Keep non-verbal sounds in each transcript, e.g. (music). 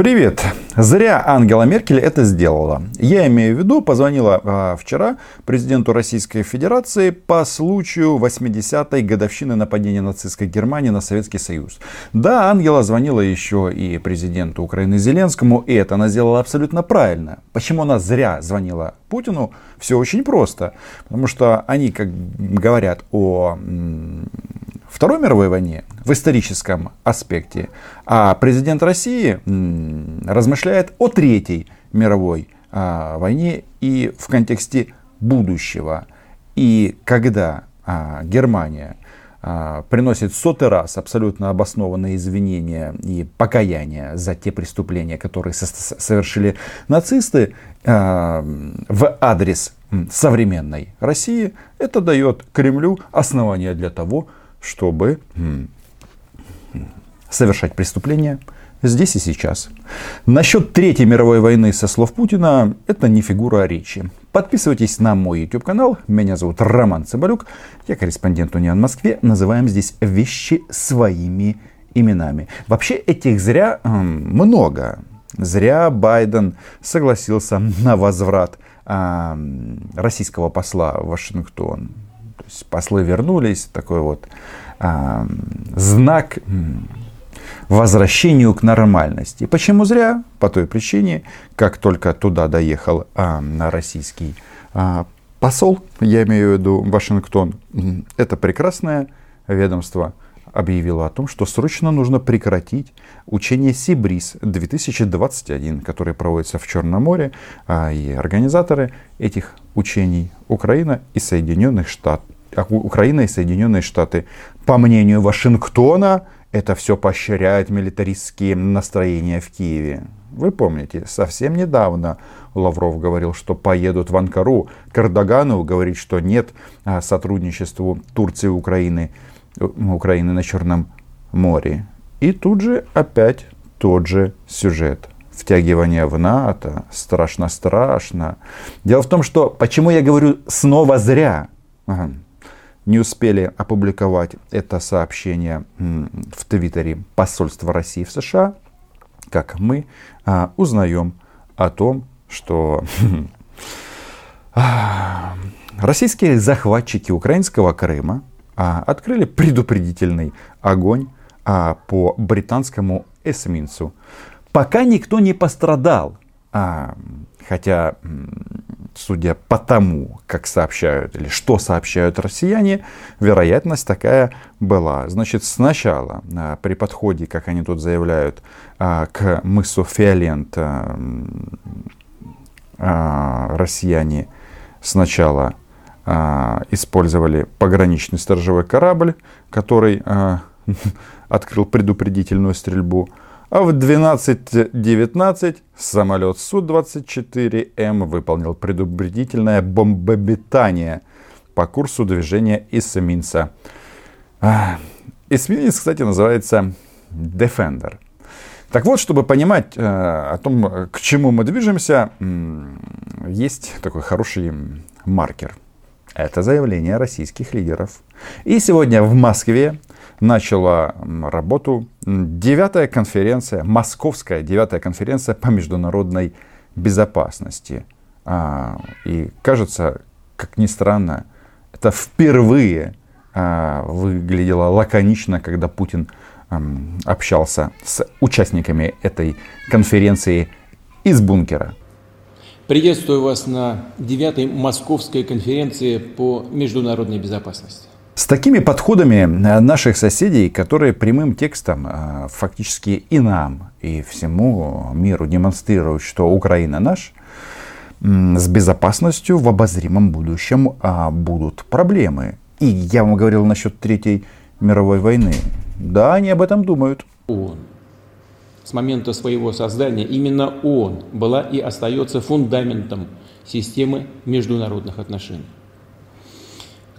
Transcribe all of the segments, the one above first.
Привет! Зря Ангела Меркель это сделала. Я имею в виду, позвонила э, вчера президенту Российской Федерации по случаю 80-й годовщины нападения нацистской Германии на Советский Союз. Да, Ангела звонила еще и президенту Украины Зеленскому, и это она сделала абсолютно правильно. Почему она зря звонила Путину? Все очень просто. Потому что они, как говорят о Второй мировой войне в историческом аспекте, а президент России размышляет о Третьей мировой а, войне и в контексте будущего. И когда а, Германия а, приносит сотый раз абсолютно обоснованные извинения и покаяния за те преступления, которые совершили нацисты в адрес современной России, это дает Кремлю основания для того, чтобы совершать преступления здесь и сейчас. Насчет Третьей мировой войны со слов Путина, это не фигура речи. Подписывайтесь на мой YouTube канал. Меня зовут Роман Цымбалюк. Я корреспондент Униан в Москве. Называем здесь вещи своими именами. Вообще этих зря много. Зря Байден согласился на возврат российского посла в Вашингтон. Послы вернулись, такой вот э, знак возвращению к нормальности. Почему зря? По той причине, как только туда доехал а, российский а, посол, я имею в виду Вашингтон, это прекрасное ведомство объявило о том, что срочно нужно прекратить учение Сибриз-2021, которое проводится в Черном море, а, и организаторы этих учений Украина и Соединенных Штатов. Украина и Соединенные Штаты. По мнению Вашингтона, это все поощряет милитаристские настроения в Киеве. Вы помните, совсем недавно Лавров говорил, что поедут в Анкару. К Эрдогану говорит, что нет а, сотрудничеству Турции и Украины, э, Украины на Черном море. И тут же опять тот же сюжет. Втягивание в НАТО. Страшно-страшно. Дело в том, что почему я говорю снова зря. Ага не успели опубликовать это сообщение в Твиттере посольства России в США, как мы а, узнаем о том, что (laughs) российские захватчики украинского Крыма а, открыли предупредительный огонь а, по британскому эсминцу. Пока никто не пострадал, а, хотя судя по тому, как сообщают или что сообщают россияне, вероятность такая была. Значит, сначала а, при подходе, как они тут заявляют, а, к мысу Фиолент а, россияне сначала использовали пограничный сторожевой корабль, который (laughs) открыл предупредительную стрельбу. А в 12.19 самолет Су-24М выполнил предупредительное бомбометание по курсу движения эсминца. Эсминец, кстати, называется Defender. Так вот, чтобы понимать э, о том, к чему мы движемся, есть такой хороший маркер. Это заявление российских лидеров. И сегодня в Москве начала работу девятая конференция, московская девятая конференция по международной безопасности. А, и кажется, как ни странно, это впервые а, выглядело лаконично, когда Путин общался с участниками этой конференции из бункера. Приветствую вас на девятой московской конференции по международной безопасности. С такими подходами э, наших соседей, которые прямым текстом э, фактически и нам, и всему миру демонстрируют, что Украина наш, с безопасностью в обозримом будущем а, будут проблемы. И я вам говорил насчет Третьей мировой войны. Да, они об этом думают. Он. С момента своего создания именно он была и остается фундаментом системы международных отношений.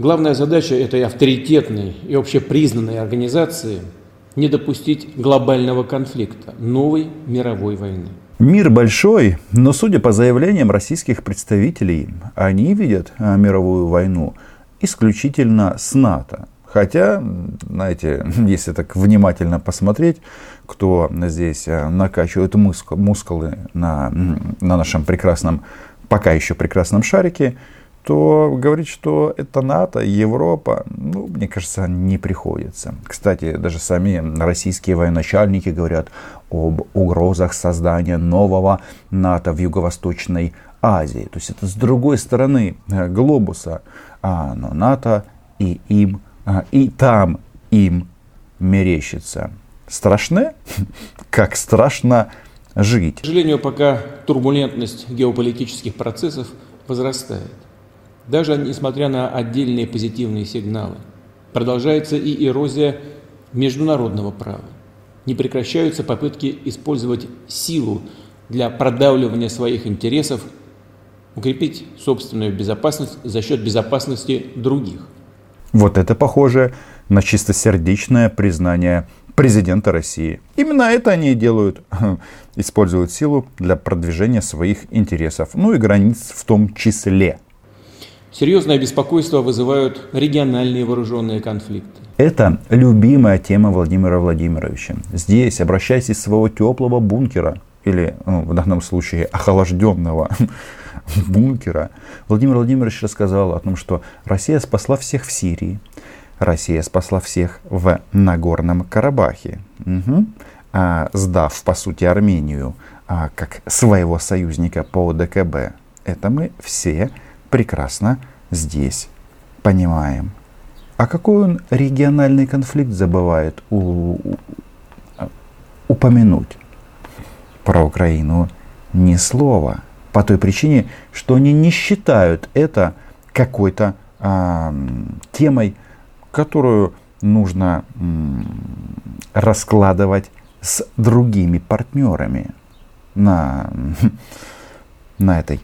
Главная задача этой авторитетной и общепризнанной организации – не допустить глобального конфликта, новой мировой войны. Мир большой, но судя по заявлениям российских представителей, они видят а, мировую войну исключительно с НАТО. Хотя, знаете, (laughs) если так внимательно посмотреть, кто здесь э, накачивает мускулы на, на нашем прекрасном, пока еще прекрасном шарике, то говорить, что это НАТО, Европа, ну, мне кажется, не приходится. Кстати, даже сами российские военачальники говорят об угрозах создания нового НАТО в Юго-Восточной Азии. То есть это с другой стороны э, глобуса. А, но НАТО и им, а, и там им мерещится. Страшно? (laughs) Как страшно жить. К сожалению, пока турбулентность геополитических процессов возрастает. Даже несмотря на отдельные позитивные сигналы, продолжается и эрозия международного права. Не прекращаются попытки использовать силу для продавливания своих интересов, укрепить собственную безопасность за счет безопасности других. Вот это похоже на чистосердечное признание президента России. Именно это они и делают. (laughs) Используют силу для продвижения своих интересов. Ну и границ в том числе. Серьезное беспокойство вызывают региональные вооруженные конфликты. Это любимая тема Владимира Владимировича. Здесь обращаясь из своего теплого бункера, или ну, в данном случае охлажденного (laughs) бункера, Владимир Владимирович рассказал о том, что Россия спасла всех в Сирии, Россия спасла всех в Нагорном Карабахе, угу. а, сдав, по сути, Армению а, как своего союзника по ДКБ. Это мы все прекрасно здесь понимаем. А какой он региональный конфликт забывает у, упомянуть? Про Украину ни слова. По той причине, что они не считают это какой-то э, темой, которую нужно э, раскладывать с другими партнерами на, (laughs) на этой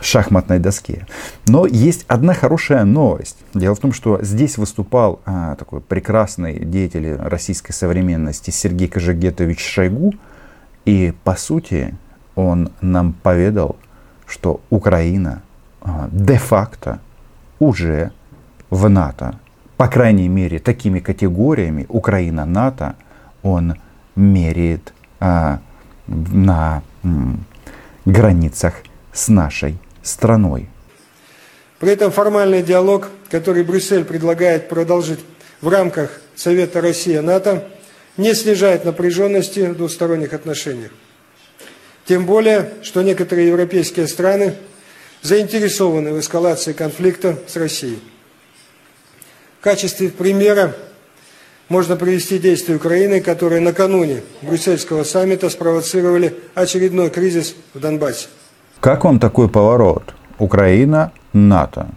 шахматной доске. Но есть одна хорошая новость. Дело в том, что здесь выступал а, такой прекрасный деятель российской современности Сергей Кожегетович Шойгу. И по сути он нам поведал, что Украина а, де-факто уже в НАТО. По крайней мере, такими категориями Украина-НАТО он меряет а, на м, границах с нашей страной. При этом формальный диалог, который Брюссель предлагает продолжить в рамках Совета Россия-НАТО, не снижает напряженности в двусторонних отношениях. Тем более, что некоторые европейские страны заинтересованы в эскалации конфликта с Россией. В качестве примера можно привести действия Украины, которые накануне брюссельского саммита спровоцировали очередной кризис в Донбассе. Как вам такой поворот? Украина, НАТО.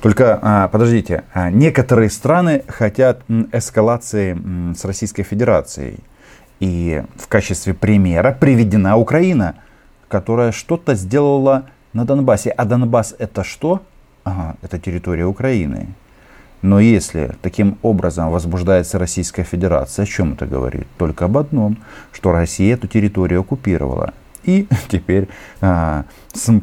Только, а, подождите, а, некоторые страны хотят эскалации с Российской Федерацией. И в качестве примера приведена Украина, которая что-то сделала на Донбассе. А Донбасс это что? Ага, это территория Украины. Но если таким образом возбуждается Российская Федерация, о чем это говорит? Только об одном, что Россия эту территорию оккупировала. И теперь а,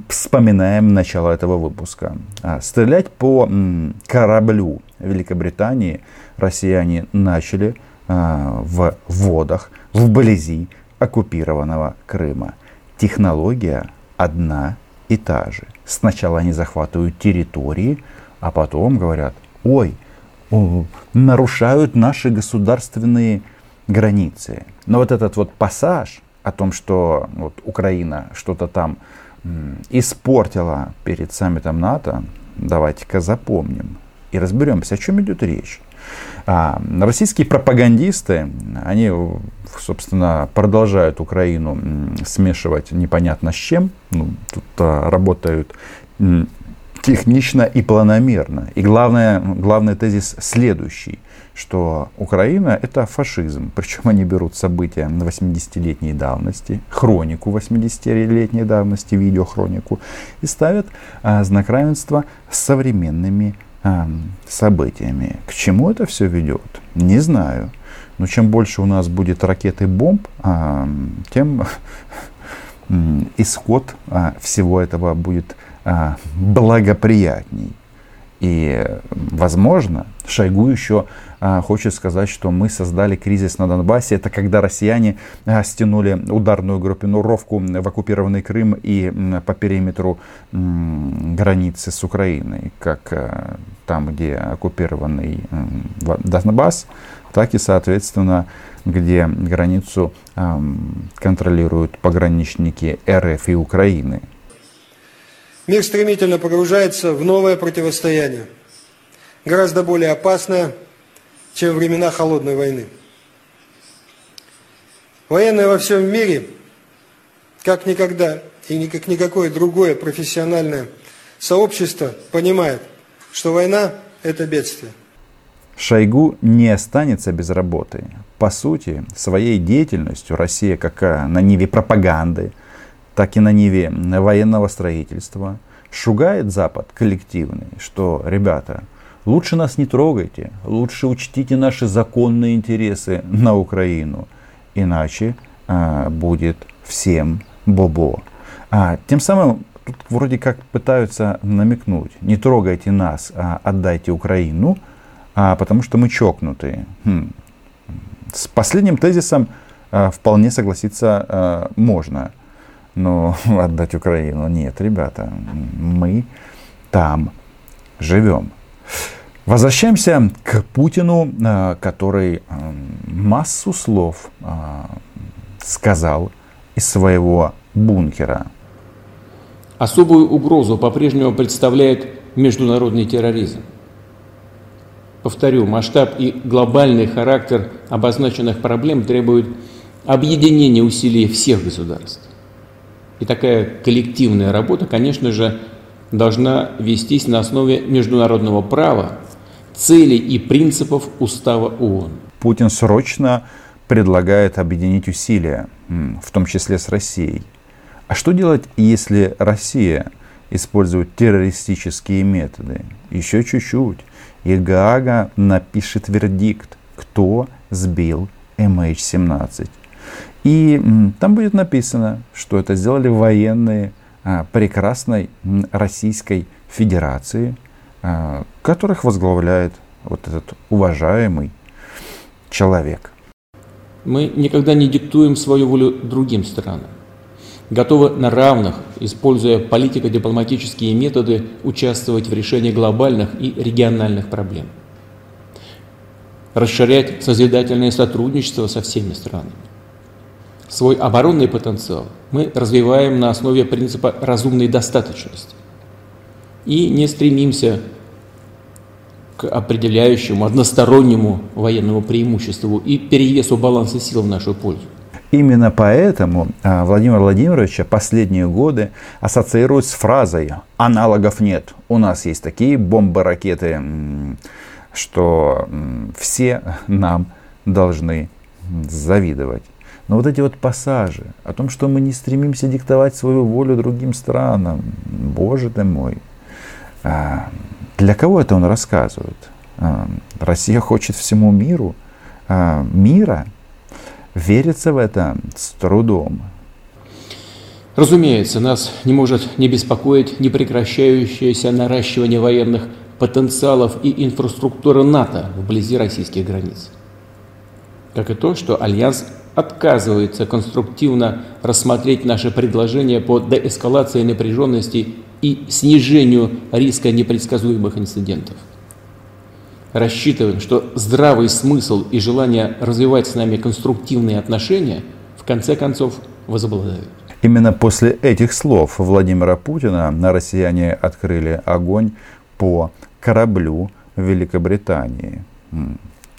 вспоминаем начало этого выпуска. А, стрелять по м, кораблю Великобритании россияне начали а, в водах вблизи оккупированного Крыма. Технология одна и та же. Сначала они захватывают территории, а потом говорят, ой, о, нарушают наши государственные границы. Но вот этот вот пассаж о том, что вот Украина что-то там испортила перед саммитом НАТО, давайте-ка запомним и разберемся, о чем идет речь. А, российские пропагандисты, они, собственно, продолжают Украину смешивать непонятно с чем. Ну, тут а, работают технично и планомерно. И главное, главный тезис следующий что Украина это фашизм. Причем они берут события 80-летней давности, хронику 80-летней давности, видеохронику, и ставят а, знак равенства с современными а, событиями. К чему это все ведет? Не знаю. Но чем больше у нас будет ракет и бомб, а, тем (laughs) исход а, всего этого будет благоприятней. И, возможно, Шойгу еще а, хочет сказать, что мы создали кризис на Донбассе. Это когда россияне а, стянули ударную группировку в оккупированный Крым и по периметру границы с Украиной, как а, там, где оккупированный Донбасс, так и, соответственно, где границу контролируют пограничники РФ и Украины. Мир стремительно погружается в новое противостояние, гораздо более опасное, чем времена холодной войны. Военные во всем мире, как никогда и как никакое другое профессиональное сообщество, понимает, что война – это бедствие. Шойгу не останется без работы. По сути, своей деятельностью Россия как на ниве пропаганды, так и на ниве военного строительства шугает Запад коллективный, что, ребята, Лучше нас не трогайте, лучше учтите наши законные интересы на Украину, иначе а, будет всем бобо. А, тем самым тут вроде как пытаются намекнуть, не трогайте нас, а отдайте Украину, а, потому что мы чокнутые. Хм. С последним тезисом а, вполне согласиться а, можно, но (laughs) отдать Украину нет, ребята, мы там живем. Возвращаемся к Путину, э, который э, массу слов э, сказал из своего бункера. Особую угрозу по-прежнему представляет международный терроризм. Повторю, масштаб и глобальный характер обозначенных проблем требуют объединения усилий всех государств. И такая коллективная работа, конечно же, должна вестись на основе международного права, целей и принципов Устава ООН. Путин срочно предлагает объединить усилия, в том числе с Россией. А что делать, если Россия использует террористические методы? Еще чуть-чуть, и Гаага напишет вердикт, кто сбил MH17. И там будет написано, что это сделали военные а, прекрасной Российской Федерации – Э, которых возглавляет вот этот уважаемый человек. Мы никогда не диктуем свою волю другим странам. Готовы на равных, используя политико-дипломатические методы, участвовать в решении глобальных и региональных проблем. Расширять созидательное сотрудничество со всеми странами. Свой оборонный потенциал мы развиваем на основе принципа разумной достаточности. И не стремимся к определяющему одностороннему военному преимуществу и перевесу баланса сил в нашу пользу. Именно поэтому а, Владимир Владимирович последние годы ассоциирует с фразой «аналогов нет». У нас есть такие бомбы-ракеты, что все нам должны завидовать. Но вот эти вот пассажи о том, что мы не стремимся диктовать свою волю другим странам, боже ты мой, а, для кого это он рассказывает? А, Россия хочет всему миру а, мира. Верится в это с трудом. Разумеется, нас не может не беспокоить непрекращающееся наращивание военных потенциалов и инфраструктуры НАТО вблизи российских границ. Как и то, что Альянс отказывается конструктивно рассмотреть наши предложения по деэскалации напряженности и снижению риска непредсказуемых инцидентов. Рассчитываем, что здравый смысл и желание развивать с нами конструктивные отношения в конце концов возобладают. Именно после этих слов Владимира Путина на россияне открыли огонь по кораблю Великобритании.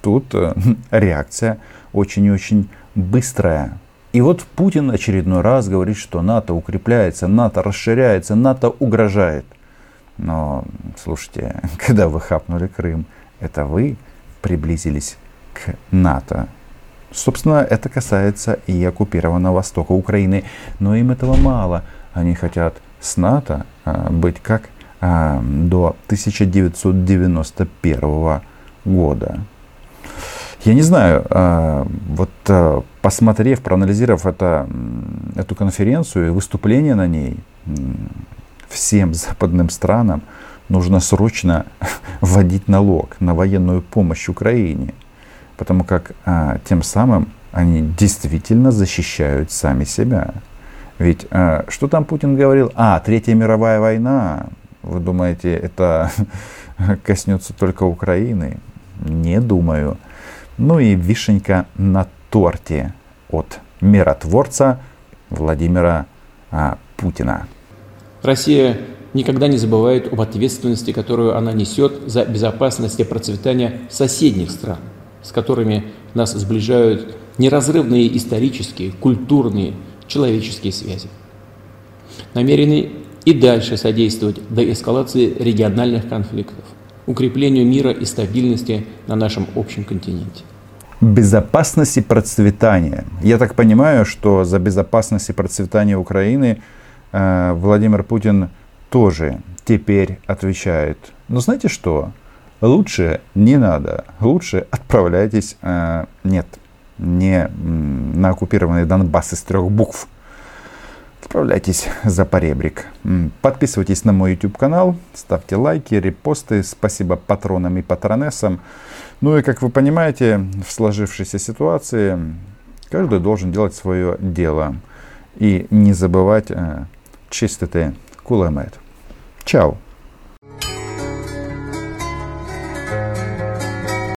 Тут э, (laughs) реакция очень очень быстрая. И вот Путин очередной раз говорит, что НАТО укрепляется, НАТО расширяется, НАТО угрожает. Но, слушайте, (laughs) когда вы хапнули Крым, это вы приблизились к НАТО. Собственно, это касается и оккупированного востока Украины. Но им этого мало. Они хотят с НАТО а, быть как а, до 1991 года. Я не знаю, а, вот а, посмотрев, проанализировав это, эту конференцию и выступление на ней, всем западным странам нужно срочно (laughs) вводить налог на военную помощь Украине, потому как а, тем самым они действительно защищают сами себя. Ведь что там Путин говорил? А, Третья мировая война. Вы думаете, это (laughs) коснется только Украины? Не думаю. Ну и вишенька на торте от миротворца Владимира а, Путина. Россия никогда не забывает об ответственности, которую она несет за безопасность и процветание соседних стран, с которыми нас сближают неразрывные исторические, культурные, человеческие связи. Намерены и дальше содействовать деэскалации региональных конфликтов, укреплению мира и стабильности на нашем общем континенте. Безопасность и процветание. Я так понимаю, что за безопасность и процветание Украины э, Владимир Путин тоже теперь отвечает. Но знаете что? Лучше не надо. Лучше отправляйтесь, э, нет, не на оккупированный Донбасс из трех букв. Отправляйтесь (laughs) за поребрик. Подписывайтесь на мой YouTube канал, ставьте лайки, репосты. Спасибо патронам и патронессам. Ну и как вы понимаете, в сложившейся ситуации каждый должен делать свое дело. И не забывать э, чистити кулемет. Чао!